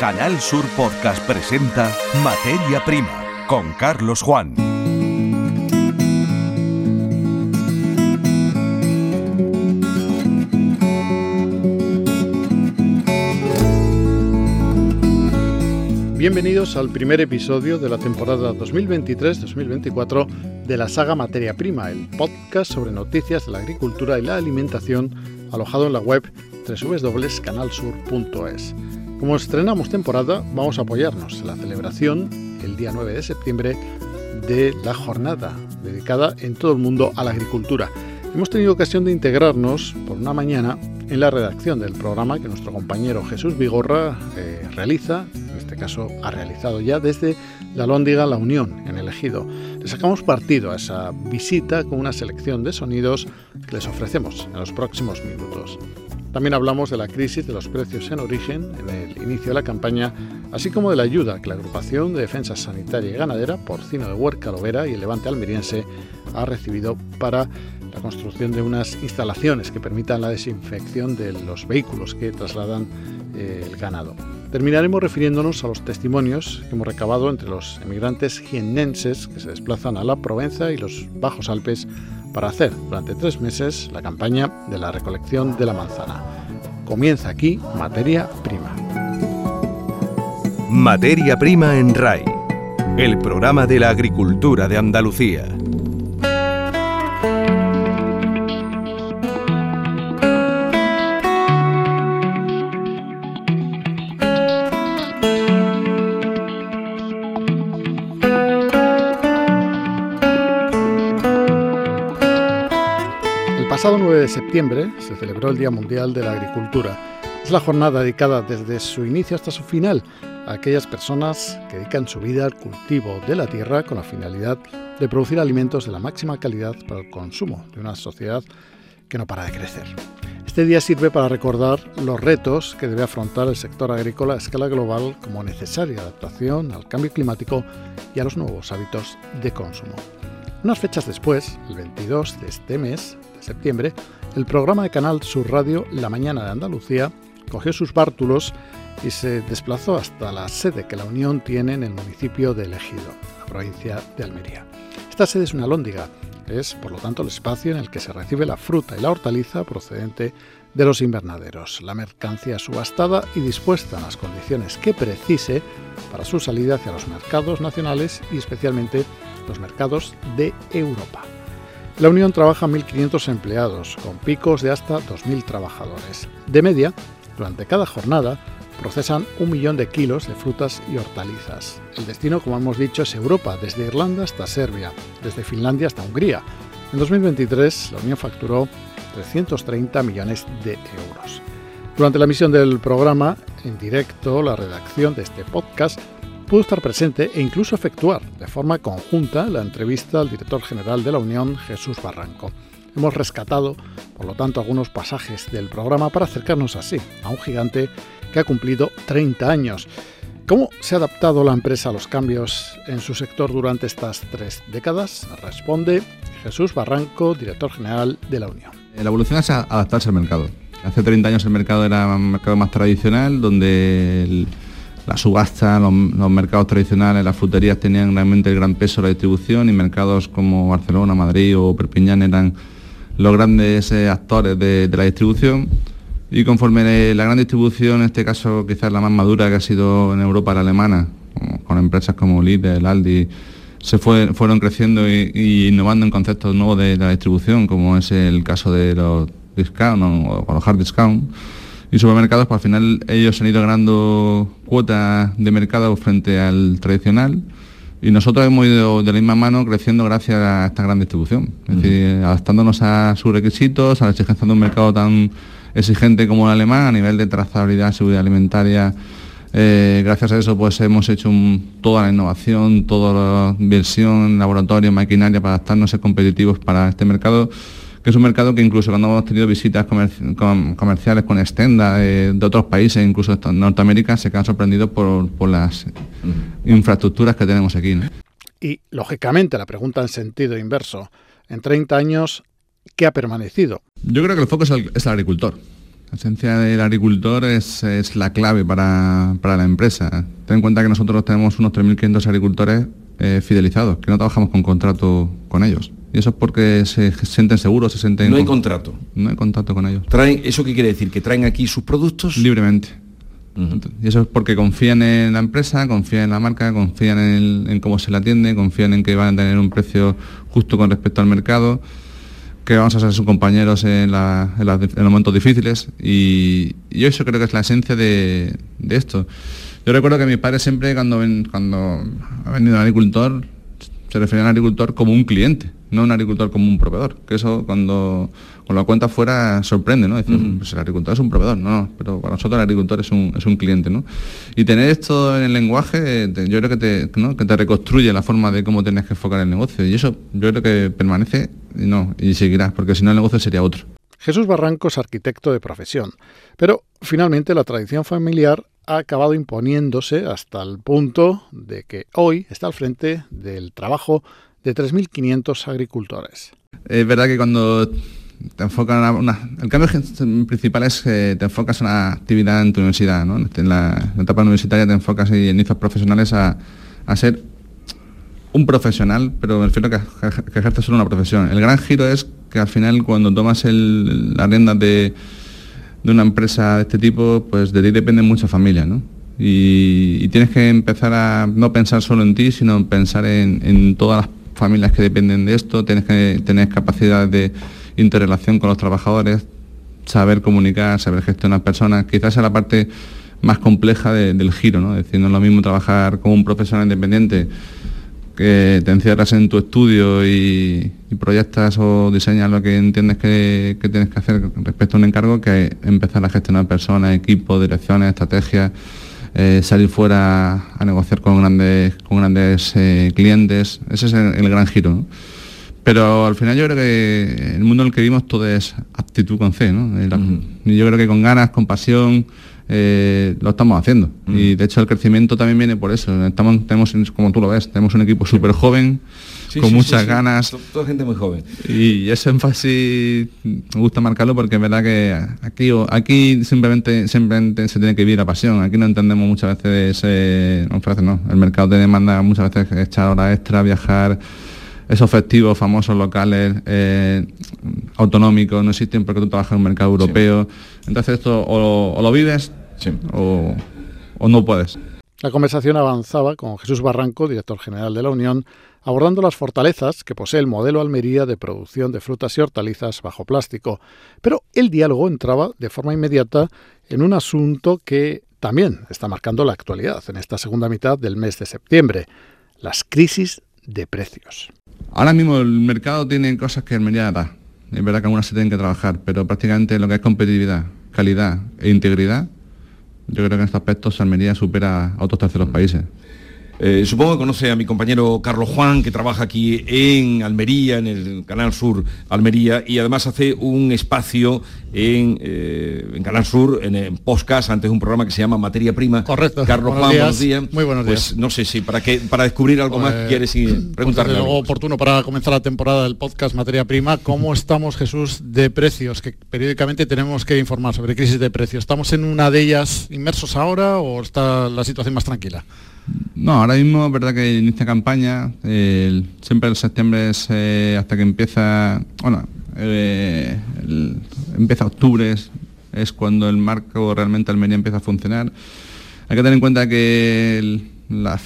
Canal Sur Podcast presenta Materia Prima con Carlos Juan. Bienvenidos al primer episodio de la temporada 2023-2024 de la saga Materia Prima, el podcast sobre noticias de la agricultura y la alimentación alojado en la web www.canalsur.es. Como estrenamos temporada, vamos a apoyarnos en la celebración el día 9 de septiembre de la jornada dedicada en todo el mundo a la agricultura. Hemos tenido ocasión de integrarnos por una mañana en la redacción del programa que nuestro compañero Jesús Vigorra eh, realiza, en este caso ha realizado ya desde la Lóndiga La Unión, en el Ejido. Le sacamos partido a esa visita con una selección de sonidos que les ofrecemos en los próximos minutos. También hablamos de la crisis de los precios en origen en el inicio de la campaña, así como de la ayuda que la Agrupación de Defensa Sanitaria y Ganadera, Porcino de Huerca Lovera y el Levante Almeriense ha recibido para la construcción de unas instalaciones que permitan la desinfección de los vehículos que trasladan eh, el ganado. Terminaremos refiriéndonos a los testimonios que hemos recabado entre los emigrantes jiennenses que se desplazan a la Provenza y los Bajos Alpes para hacer durante tres meses la campaña de la recolección de la manzana. Comienza aquí Materia Prima. Materia Prima en RAI, el programa de la agricultura de Andalucía. Pasado 9 de septiembre se celebró el Día Mundial de la Agricultura. Es la jornada dedicada desde su inicio hasta su final a aquellas personas que dedican su vida al cultivo de la tierra con la finalidad de producir alimentos de la máxima calidad para el consumo de una sociedad que no para de crecer. Este día sirve para recordar los retos que debe afrontar el sector agrícola a escala global como necesaria adaptación al cambio climático y a los nuevos hábitos de consumo. Unas fechas después, el 22 de este mes, septiembre, el programa de Canal Sur Radio La Mañana de Andalucía cogió sus bártulos y se desplazó hasta la sede que la Unión tiene en el municipio de Ejido, la provincia de Almería. Esta sede es una lóndiga, es por lo tanto el espacio en el que se recibe la fruta y la hortaliza procedente de los invernaderos, la mercancía subastada y dispuesta en las condiciones que precise para su salida hacia los mercados nacionales y especialmente los mercados de Europa. La Unión trabaja 1.500 empleados, con picos de hasta 2.000 trabajadores. De media, durante cada jornada, procesan un millón de kilos de frutas y hortalizas. El destino, como hemos dicho, es Europa, desde Irlanda hasta Serbia, desde Finlandia hasta Hungría. En 2023, la Unión facturó 330 millones de euros. Durante la emisión del programa, en directo, la redacción de este podcast pudo estar presente e incluso efectuar de forma conjunta la entrevista al director general de la Unión, Jesús Barranco. Hemos rescatado, por lo tanto, algunos pasajes del programa para acercarnos así a un gigante que ha cumplido 30 años. ¿Cómo se ha adaptado la empresa a los cambios en su sector durante estas tres décadas? Responde Jesús Barranco, director general de la Unión. La evolución es adaptarse al mercado. Hace 30 años el mercado era un mercado más tradicional, donde el la subasta, los, mercados tradicionales, las fruterías tenían realmente el gran peso de la distribución y mercados como Barcelona, Madrid o Perpiñán eran los grandes eh, actores de, la distribución. Y conforme la gran distribución, en este caso quizás la más madura que ha sido en Europa la alemana, con empresas como Lidl, Aldi, se fueron creciendo y, innovando en conceptos nuevos de, la distribución, como es el caso de los discount o los hard discount y supermercados, pues al final ellos han ido ganando cuotas de mercado frente al tradicional y nosotros hemos ido de la misma mano creciendo gracias a esta gran distribución, es decir, adaptándonos a sus requisitos, a la exigencia de un mercado tan exigente como el alemán a nivel de trazabilidad, seguridad alimentaria. Eh, gracias a eso pues hemos hecho toda la innovación, toda la inversión, laboratorio, maquinaria para adaptarnos a ser competitivos para este mercado que es un mercado que incluso cuando hemos tenido visitas comerciales con Extenda de, otros países, incluso de Norteamérica, se quedan sorprendidos por, las infraestructuras que tenemos aquí. Y, lógicamente, la pregunta en sentido inverso. En 30 años, ¿qué ha permanecido? Yo creo que el foco es el, agricultor. La esencia del agricultor es, la clave para, la empresa. Ten en cuenta que nosotros tenemos unos 3.500 agricultores eh, fidelizados, que no trabajamos con contrato con ellos. Y eso es porque se sienten seguros, se sienten... No hay contrato. No hay contrato con ellos. ¿Traen, ¿Eso qué quiere decir? ¿Que traen aquí sus productos? Libremente. Y eso es porque confían en la empresa, confían en la marca, confían en, cómo se la atiende, confían en que van a tener un precio justo con respecto al mercado que vamos a ser sus compañeros en, los momentos difíciles y, yo eso creo que es la esencia de, esto. Yo recuerdo que mi padre siempre cuando, ven, cuando ha venido un agricultor se refería al agricultor como un cliente, no un agricultor como un proveedor. Que eso cuando con la cuenta fuera sorprende, ¿no? Decir, pues el agricultor es un proveedor, no, pero para nosotros el agricultor es un, es un cliente, ¿no? Y tener esto en el lenguaje, yo creo que te, que te reconstruye la forma de cómo tienes que enfocar el negocio. Y eso yo creo que permanece y no, y seguirá, porque si no el negocio sería otro. Jesús Barranco es arquitecto de profesión, pero finalmente la tradición familiar ha acabado imponiéndose hasta el punto de que hoy está al frente del trabajo de 3.500 agricultores. Es verdad que cuando te enfocas en una, el cambio principal es que te enfocas en una actividad en tu universidad, ¿no? en, la, etapa universitaria te enfocas en inicios profesionales a, ser un profesional, pero me refiero a que, que ejerces solo una profesión. El gran giro es que al final cuando tomas el, las riendas de de una empresa de este tipo, pues de ti dependen muchas familias, ¿no? Y, tienes que empezar a no pensar solo en ti, sino pensar en, todas las familias que dependen de esto, tienes que tener capacidad de interrelación con los trabajadores, saber comunicar, saber gestionar personas, quizás sea la parte más compleja del giro, ¿no? Es decir, no es lo mismo trabajar como un profesional independiente que te encierras en tu estudio y, proyectas o diseñas lo que entiendes que, tienes que hacer respecto a un encargo, que empezar a gestionar personas, equipos, direcciones, estrategias, eh, salir fuera a negociar con grandes, con grandes eh, clientes. Ese es el, gran giro. Pero al final yo creo que el mundo en el que vivimos todo es aptitud con C. ¿no? Yo creo que con ganas, con pasión, eh, lo estamos haciendo. Mm. Y de hecho el crecimiento también viene por eso. Estamos, tenemos, como tú lo ves, tenemos un equipo súper joven, con muchas ganas. Toda gente muy joven. Y ese énfasis me gusta marcarlo porque es verdad que aquí, aquí simplemente, simplemente se tiene que vivir la pasión. Aquí no entendemos muchas veces, ese, no, el mercado te demanda muchas veces echar horas extra, viajar esos festivos famosos locales eh, autonómicos no existen porque tú trabajas en un mercado europeo. Entonces esto o, lo vives o, no puedes. La conversación avanzaba con Jesús Barranco, director general de la Unión, abordando las fortalezas que posee el modelo Almería de producción de frutas y hortalizas bajo plástico. Pero el diálogo entraba de forma inmediata en un asunto que también está marcando la actualidad en esta segunda mitad del mes de septiembre, las crisis de precios. Ahora mismo el mercado tiene cosas que Almería da. Es verdad que algunas se tienen que trabajar, pero prácticamente lo que es competitividad, calidad e integridad yo creo que en este aspecto Almería supera a otros terceros países. Eh, supongo que conoce a mi compañero Carlos Juan, que trabaja aquí en Almería, en el Canal Sur Almería, y además hace un espacio en, eh, Canal Sur, en, en, podcast, antes un programa que se llama Materia Prima. Correcto. Carlos Juan, buenos días. Muy buenos pues, días. no sé si para que para descubrir algo más pues, quieres pues, preguntarle. luego oportuno para comenzar la temporada del podcast Materia Prima. ¿Cómo estamos, Jesús, de precios? Que periódicamente tenemos que informar sobre crisis de precios. ¿Estamos en una de ellas inmersos ahora o está la situación más tranquila? No, ahora mismo es verdad que inicia campaña, siempre el septiembre es eh, hasta que empieza, bueno, eh, empieza octubre, es, cuando el marco realmente Almería empieza a funcionar. Hay que tener en cuenta que la,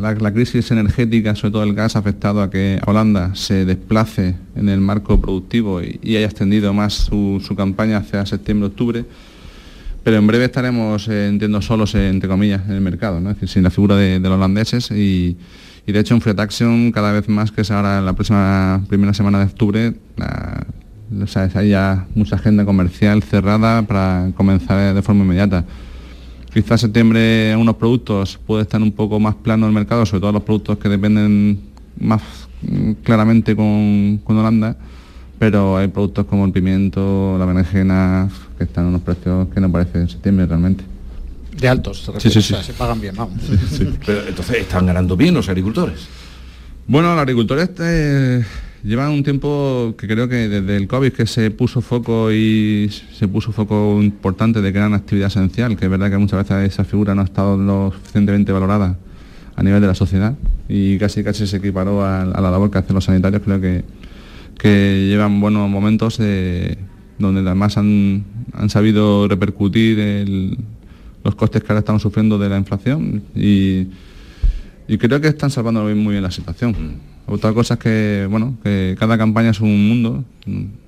la, crisis energética, sobre todo el gas, ha afectado a que Holanda se desplace en el marco productivo y, haya extendido más su, su campaña hacia septiembre-octubre pero en breve estaremos, eh, entiendo, solos, entre comillas, en el mercado, es decir, sin la figura de, los holandeses y, de hecho en Free Action cada vez más que es ahora la próxima primera semana de octubre, hay ya mucha agenda comercial cerrada para comenzar de forma inmediata. Quizás septiembre unos productos puede estar un poco más plano el mercado, sobre todo los productos que dependen más mm, claramente con, con Holanda, pero hay productos como el pimiento, la berenjena, que están en unos precios que no parecen en septiembre realmente. De altos, se, sí, sí, se pagan bien, vamos. Pero entonces están ganando bien los agricultores. Bueno, los agricultores, eh, Lleva un tiempo que creo que desde el COVID que se puso foco y se puso foco importante de que era una actividad esencial, que es verdad que muchas veces esa figura no ha estado lo suficientemente valorada a nivel de la sociedad y casi casi se equiparó a, la labor que hacen los sanitarios, creo que, que llevan buenos momentos donde además han, sabido repercutir los costes que ahora estamos sufriendo de la inflación y, y creo que están salvando muy bien la situación. Otra cosa es que, bueno, que cada campaña es un mundo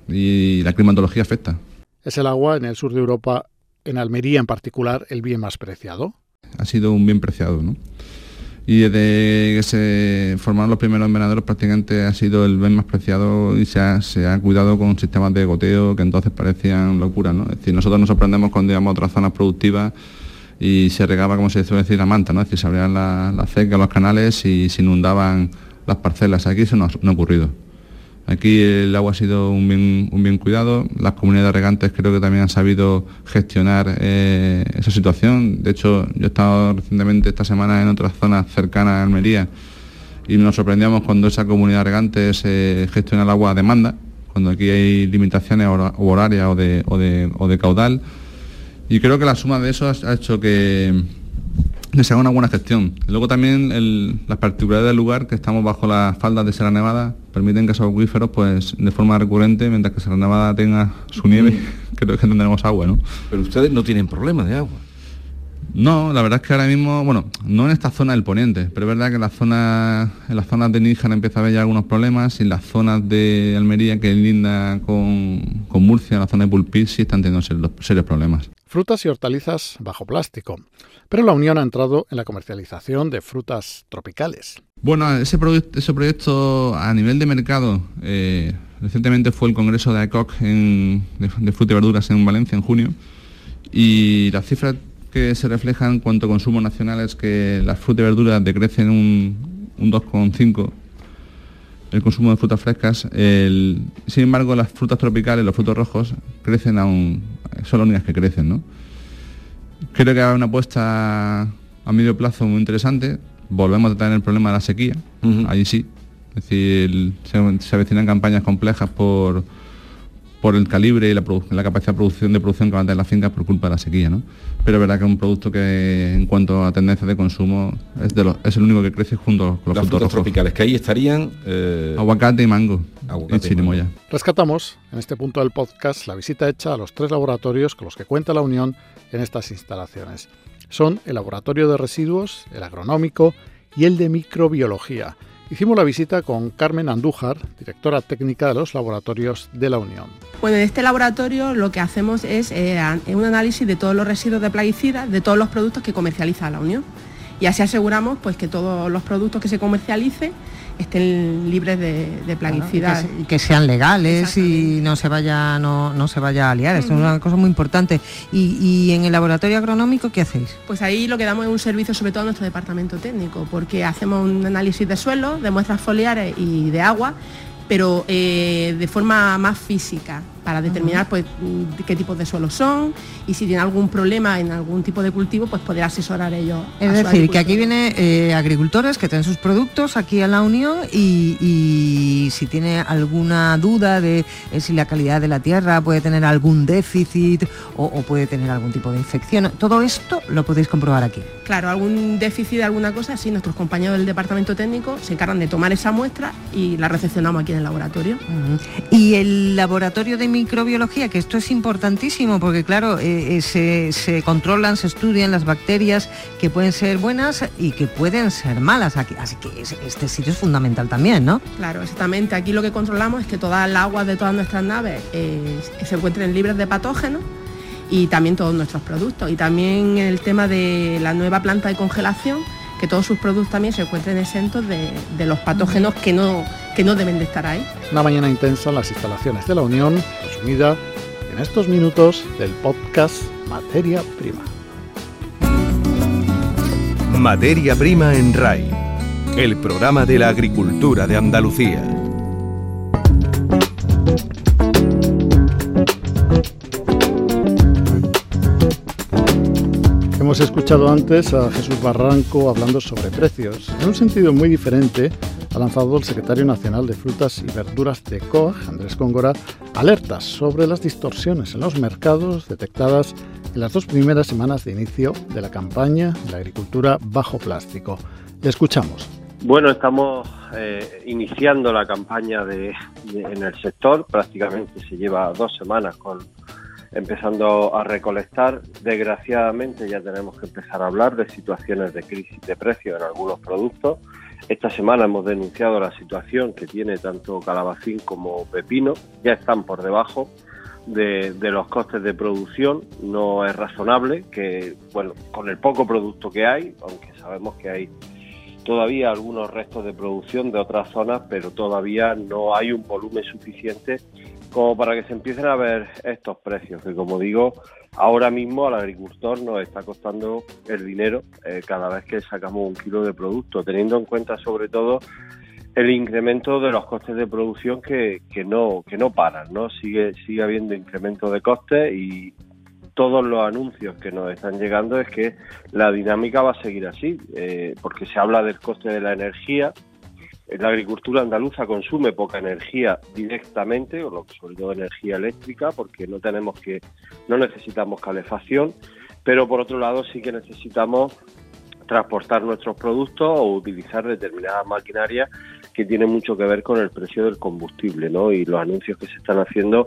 y la climatología afecta. ¿Es el agua en el sur de Europa, en Almería en particular, el bien más preciado? Ha sido un bien preciado, ¿no? Y desde que se formaron los primeros invernaderos prácticamente ha sido el bien más preciado y se ha, cuidado con sistemas de goteo que entonces parecían locuras, ¿no? Es decir, nosotros nos sorprendemos cuando íbamos a otras zonas productivas y se regaba, como se suele decir, la manta, ¿no? Es decir, se abrían las la cecas, los canales y se inundaban las parcelas. Aquí eso no ha, ocurrido. Aquí el agua ha sido un bien, cuidado, las comunidades regantes creo que también han sabido gestionar eh, esa situación. De hecho, yo he estado recientemente esta semana en otras zonas cercanas a Almería y nos sorprendíamos cuando esa comunidad regante se gestiona el agua a demanda, cuando aquí hay limitaciones horarias o de, o de, o de caudal. Y creo que la suma de eso ha hecho que que se haga una buena gestión. Luego también las particularidades del lugar, que estamos bajo las faldas de Sierra Nevada, permiten que esos acuíferos, pues de forma recurrente, mientras que Sierra Nevada tenga su nieve, mm. creo que tendremos agua, ¿no? Pero ustedes no tienen problemas de agua. No, la verdad es que ahora mismo, bueno, no en esta zona del poniente, pero es verdad que en, la zona, en las zonas de Níjar empieza a haber ya algunos problemas y en las zonas de Almería, que linda con, con Murcia, en la zona de Pulpí, sí están teniendo serios problemas. Frutas y hortalizas bajo plástico pero la Unión ha entrado en la comercialización de frutas tropicales. Bueno, ese, proyecto a nivel de mercado, eh, recientemente fue el Congreso de AECOC de, de frutas y verduras en Valencia en junio, y las cifras que se reflejan en cuanto a consumo nacional es que las frutas y verduras decrecen un, un 2,5 el consumo de frutas frescas. sin embargo, las frutas tropicales, los frutos rojos, crecen aún, son las únicas que crecen, ¿no? Creo que hay una apuesta a medio plazo muy interesante. Volvemos a tener el problema de la sequía, ahí sí. Es decir, se, avecinan campañas complejas por, por el calibre y la, capacidad de producción, de producción que van a tener las fincas por culpa de la sequía. ¿no? Pero es verdad que es un producto que en cuanto a tendencia de consumo es, de es el único que crece junto con los frutos tropicales, que ahí estarían... Eh, Aguacate y mango. Aguacate y Rescatamos en este punto del podcast la visita hecha a los tres laboratorios con los que cuenta la Unión en estas instalaciones. Son el Laboratorio de Residuos, el Agronómico y el de Microbiología. Hicimos la visita con Carmen Andújar, directora técnica de los laboratorios de la Unión. Bueno, en este laboratorio lo que hacemos es eh, un análisis de todos los residuos de plaguicidas de todos los productos que comercializa la Unión. Y así aseguramos pues, que todos los productos que se comercialicen estén libres de, plaguicidas. y, que, sean legales y no se vaya, no, no se vaya a liar. Esto es una cosa muy importante. Y, en el laboratorio agronómico qué hacéis? Pues ahí lo que damos es un servicio sobre todo a nuestro departamento técnico, porque hacemos un análisis de suelo, de muestras foliares y de agua, pero eh, de forma más física para determinar pues, qué tipos de suelos son y si tiene algún problema en algún tipo de cultivo, pues poder asesorar ellos. Es decir, que aquí vienen eh, agricultores que tienen sus productos aquí a la Unión y, si tiene alguna duda de eh, si la calidad de la tierra puede tener algún déficit o, puede tener algún tipo de infección, todo esto lo podéis comprobar aquí. Claro, algún déficit de alguna cosa, sí, nuestros compañeros del departamento técnico se encargan de tomar esa muestra y la recepcionamos aquí en el laboratorio. Y el laboratorio de microbiología, que esto es importantísimo porque claro, eh, eh, se, controlan, se estudian las bacterias que pueden ser buenas y que pueden ser malas. Aquí, así que este sitio es fundamental también, ¿no? Claro, exactamente. Aquí lo que controlamos es que toda el agua de todas nuestras naves eh, se encuentren libres de patógenos y también todos nuestros productos. Y también el tema de la nueva planta de congelación, que todos sus productos también se encuentren exentos de, de los patógenos que no que no deben de estar ahí. Una mañana intensa en las instalaciones de la Unión, resumida en estos minutos del podcast Materia Prima. Materia Prima en RAI, el programa de la agricultura de Andalucía. Hemos escuchado antes a Jesús Barranco hablando sobre precios, en un sentido muy diferente ha lanzado el secretario nacional de Frutas y Verduras de COAG, Andrés Cóngora, alertas sobre las distorsiones en los mercados detectadas en las dos primeras semanas de inicio de la campaña de la agricultura bajo plástico. Le escuchamos. Bueno, estamos eh, iniciando la campaña en el sector, prácticamente se lleva dos semanas empezando a recolectar. Desgraciadamente ya tenemos que empezar a hablar de situaciones de crisis de precios en algunos productos. Esta semana hemos denunciado la situación que tiene tanto calabacín como pepino, ya están por debajo de, los costes de producción. No es razonable que, bueno, con el poco producto que hay, aunque sabemos que hay todavía algunos restos de producción de otras zonas, pero todavía no hay un volumen suficiente como para que se empiecen a ver estos precios, que como digo, ahora mismo al agricultor nos está costando el dinero eh, cada vez que sacamos un kilo de producto, teniendo en cuenta sobre todo el incremento de los costes de producción que, que no que no paran, ¿no? Sigue sigue habiendo incremento de costes y todos los anuncios que nos están llegando es que la dinámica va a seguir así, eh, porque se habla del coste de la energía, la agricultura andaluza consume poca energía directamente, o sobre todo energía eléctrica, porque no tenemos que, no necesitamos calefacción, pero por otro lado sí que necesitamos transportar nuestros productos o utilizar determinadas maquinarias que tienen mucho que ver con el precio del combustible, ¿no? Y los anuncios que se están haciendo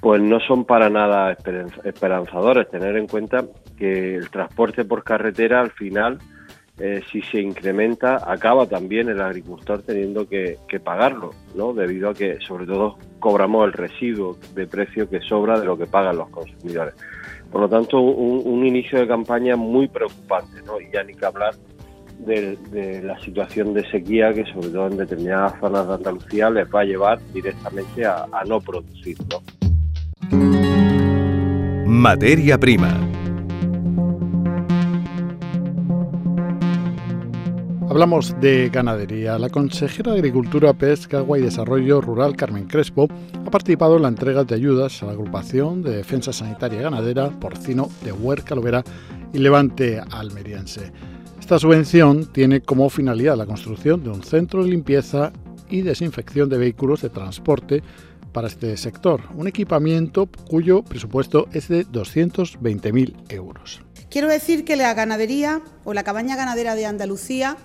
pues no son para nada esperanzadores. Tener en cuenta que el transporte por carretera al final eh, si se incrementa, acaba también el agricultor teniendo que, pagarlo, ¿no? Debido a que, sobre todo, cobramos el residuo de precio que sobra de lo que pagan los consumidores. Por lo tanto, un, inicio de campaña muy preocupante, ¿no? Y ya ni que hablar de, la situación de sequía que, sobre todo en determinadas zonas de Andalucía, les va a llevar directamente a, a no producir, ¿no? Materia prima Hablamos de ganadería. La consejera de Agricultura, Pesca, Agua y Desarrollo Rural, Carmen Crespo, ha participado en la entrega de ayudas a la agrupación de defensa sanitaria ganadera porcino de Huerca Lovera y Levante Almeriense. Esta subvención tiene como finalidad la construcción de un centro de limpieza y desinfección de vehículos de transporte para este sector, un equipamiento cuyo presupuesto es de 220.000 euros. Quiero decir que la ganadería o la cabaña ganadera de Andalucía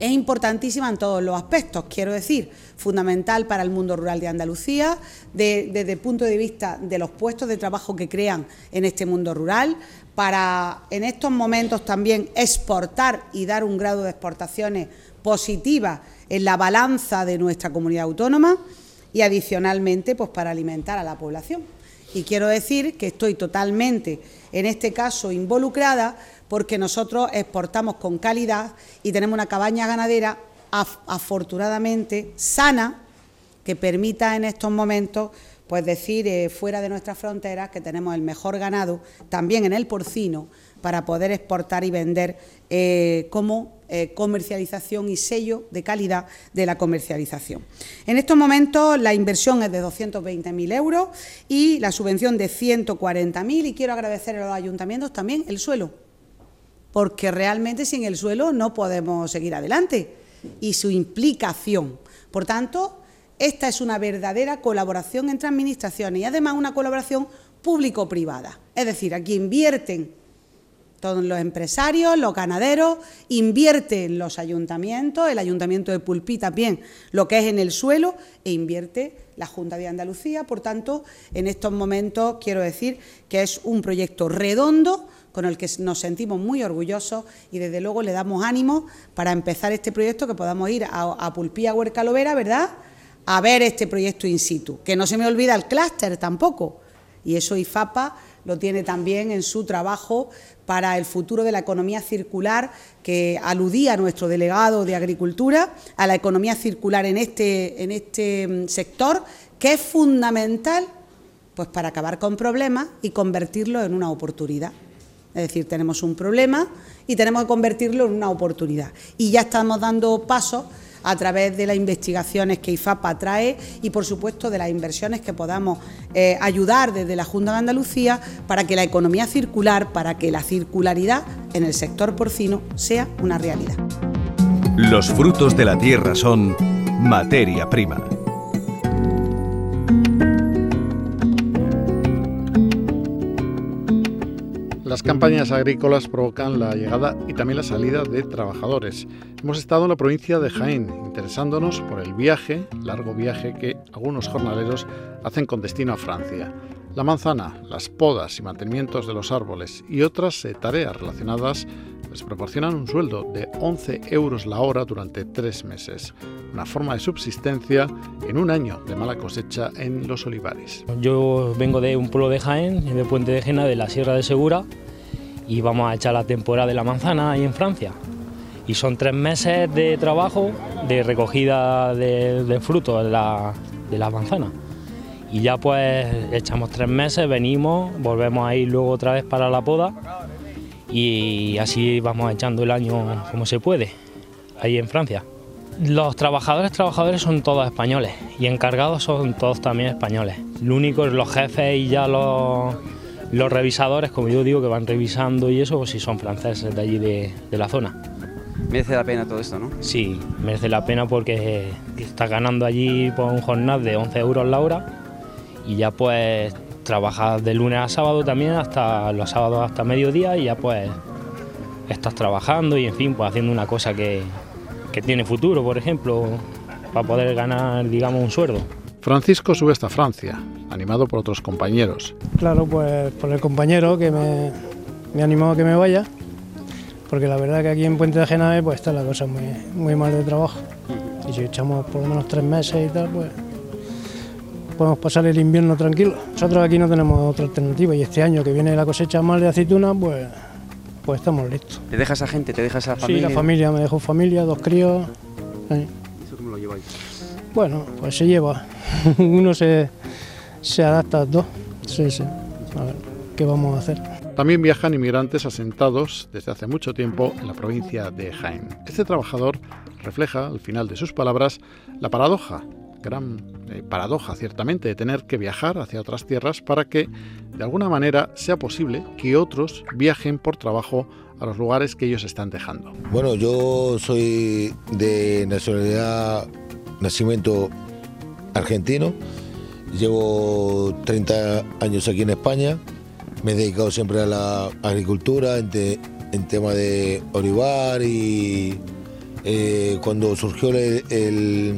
es importantísima en todos los aspectos, quiero decir, fundamental para el mundo rural de Andalucía, desde el punto de vista de los puestos de trabajo que crean en este mundo rural, para en estos momentos también exportar y dar un grado de exportaciones positiva en la balanza de nuestra comunidad autónoma y adicionalmente pues para alimentar a la población. Y quiero decir que estoy totalmente en este caso involucrada porque nosotros exportamos con calidad y tenemos una cabaña ganadera afortunadamente sana que permita en estos momentos pues decir eh, fuera de nuestras fronteras que tenemos el mejor ganado, también en el porcino, para poder exportar y vender eh, como eh, comercialización y sello de calidad de la comercialización. En estos momentos la inversión es de 220.000 euros y la subvención de 140.000 y quiero agradecer a los ayuntamientos también el suelo porque realmente sin el suelo no podemos seguir adelante y su implicación. Por tanto, esta es una verdadera colaboración entre administraciones y además una colaboración público-privada. Es decir, aquí invierten todos los empresarios, los ganaderos, invierten los ayuntamientos, el ayuntamiento de Pulpí también, lo que es en el suelo, e invierte la Junta de Andalucía. Por tanto, en estos momentos quiero decir que es un proyecto redondo con el que nos sentimos muy orgullosos y desde luego le damos ánimo para empezar este proyecto, que podamos ir a, a Pulpía Huerca Lovera, ¿verdad?, a ver este proyecto in situ. Que no se me olvida el clúster tampoco. Y eso IFAPA lo tiene también en su trabajo para el futuro de la economía circular, que aludía nuestro delegado de Agricultura, a la economía circular en este, en este mm, sector, que es fundamental pues para acabar con problemas y convertirlo en una oportunidad. Es decir, tenemos un problema y tenemos que convertirlo en una oportunidad. Y ya estamos dando pasos a través de las investigaciones que IFAPA trae y, por supuesto, de las inversiones que podamos eh, ayudar desde la Junta de Andalucía para que la economía circular, para que la circularidad en el sector porcino sea una realidad. Los frutos de la tierra son materia prima. Campañas agrícolas provocan la llegada y también la salida de trabajadores. Hemos estado en la provincia de Jaén, interesándonos por el viaje, largo viaje que algunos jornaleros hacen con destino a Francia. La manzana, las podas y mantenimientos de los árboles y otras eh, tareas relacionadas les proporcionan un sueldo de 11 euros la hora durante tres meses, una forma de subsistencia en un año de mala cosecha en los olivares. Yo vengo de un pueblo de Jaén, de Puente de Jena, de la Sierra de Segura, y vamos a echar la temporada de la manzana ahí en Francia. Y son tres meses de trabajo de recogida de, frutos de la, de la manzana. Y ya pues echamos tres meses, venimos, volvemos a ir luego otra vez para la poda y así vamos echando el año como se puede, ahí en Francia. Los trabajadores, trabajadores son todos españoles y encargados son todos también españoles. Lo único es los jefes y ya los, los revisadores, como yo digo, que van revisando y eso, pues si son franceses de allí de, la zona. Merece la pena todo esto, ¿no? Sí, merece la pena porque está ganando allí por un jornal de 11 euros la hora y ya pues trabajas de lunes a sábado también, hasta los sábados hasta mediodía y ya pues estás trabajando y en fin, pues haciendo una cosa que, que tiene futuro, por ejemplo, para poder ganar, digamos, un sueldo. Francisco sube hasta Francia, animado por otros compañeros. Claro, pues por el compañero que me, me animó a que me vaya, porque la verdad que aquí en Puente de Genave pues está la cosa muy, muy mal de trabajo. Y si echamos por lo menos tres meses y tal, pues podemos pasar el invierno tranquilo. Nosotros aquí no tenemos otra alternativa y este año que viene la cosecha mal de aceituna, pues, pues estamos listos. ¿Te dejas a gente? ¿Te dejas a familia? Sí, la familia, me dejo familia, dos críos. ¿Eso cómo lo lleváis? Bueno, pues se lleva. Uno se, se adapta a dos. Sí, sí. A ver, ¿qué vamos a hacer? También viajan inmigrantes asentados desde hace mucho tiempo en la provincia de Jaén. Este trabajador refleja, al final de sus palabras, la paradoja gran eh, paradoja, ciertamente, de tener que viajar hacia otras tierras para que, de alguna manera, sea posible que otros viajen por trabajo a los lugares que ellos están dejando. Bueno, yo soy de nacionalidad, nacimiento argentino, llevo 30 años aquí en España, me he dedicado siempre a la agricultura en, tema de olivar y eh, cuando surgió el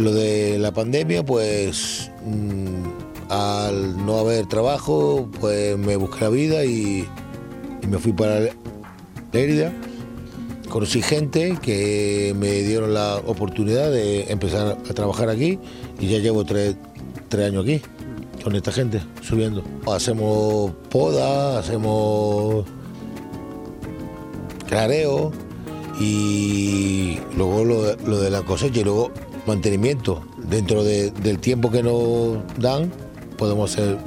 lo de la pandemia, pues mm, al no haber trabajo, pues me busqué la vida y, me fui para Lérida. Conocí gente que me dieron la oportunidad de empezar a trabajar aquí y ya llevo tres, años aquí con esta gente subiendo. Hacemos poda, hacemos clareo y luego lo, lo de la cosecha y luego mantenimiento. Dentro del tiempo que nos dan, podemos hacer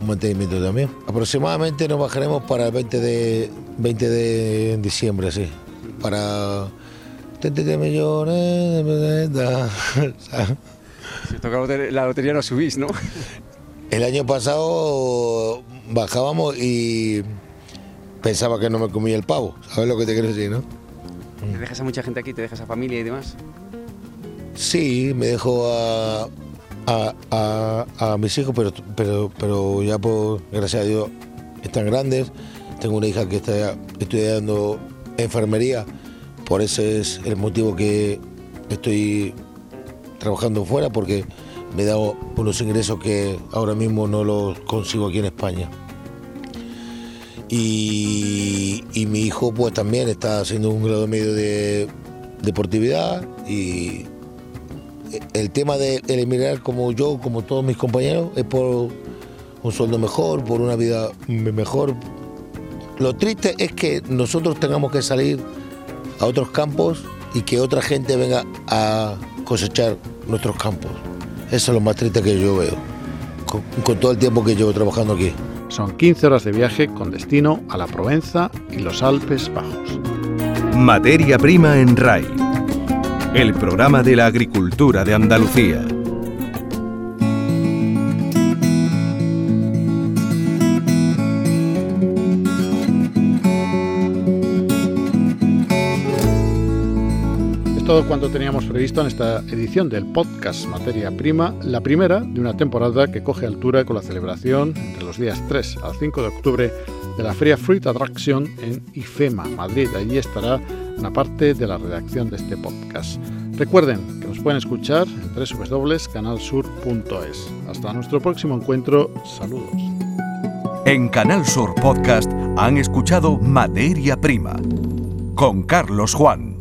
un mantenimiento también. Aproximadamente nos bajaremos para el 20 de, 20 de diciembre, sí. Para 30 millones La lotería no subís, ¿no? El año pasado bajábamos y pensaba que no me comía el pavo. ¿Sabes lo que te quiero decir, no? ¿Te dejas a mucha gente aquí? ¿Te dejas a familia y demás? Sí, me dejo a, a, mis hijos, pero, pero, pero ya por, gracias a Dios están grandes. Tengo una hija que está estudiando enfermería, por ese es el motivo que estoy trabajando fuera, porque me dado unos ingresos que ahora mismo no los consigo aquí en España. Y, y mi hijo pues también está haciendo un grado medio de deportividad y el tema de emigrar como yo, como todos mis compañeros, es por un sueldo mejor, por una vida mejor. Lo triste es que nosotros tengamos que salir a otros campos y que otra gente venga a cosechar nuestros campos. Eso es lo más triste que yo veo, con, con todo el tiempo que llevo trabajando aquí. Son 15 horas de viaje con destino a la Provenza y los Alpes Bajos. Materia prima en RAI el programa de la agricultura de Andalucía. Todo cuanto teníamos previsto en esta edición del podcast Materia Prima, la primera de una temporada que coge altura con la celebración entre los días 3 al 5 de octubre de la Feria Fruit Attraction en IFEMA, Madrid. Allí estará una parte de la redacción de este podcast. Recuerden que nos pueden escuchar en www.canalsur.es. Hasta nuestro próximo encuentro. Saludos. En Canal Sur Podcast han escuchado Materia Prima con Carlos Juan.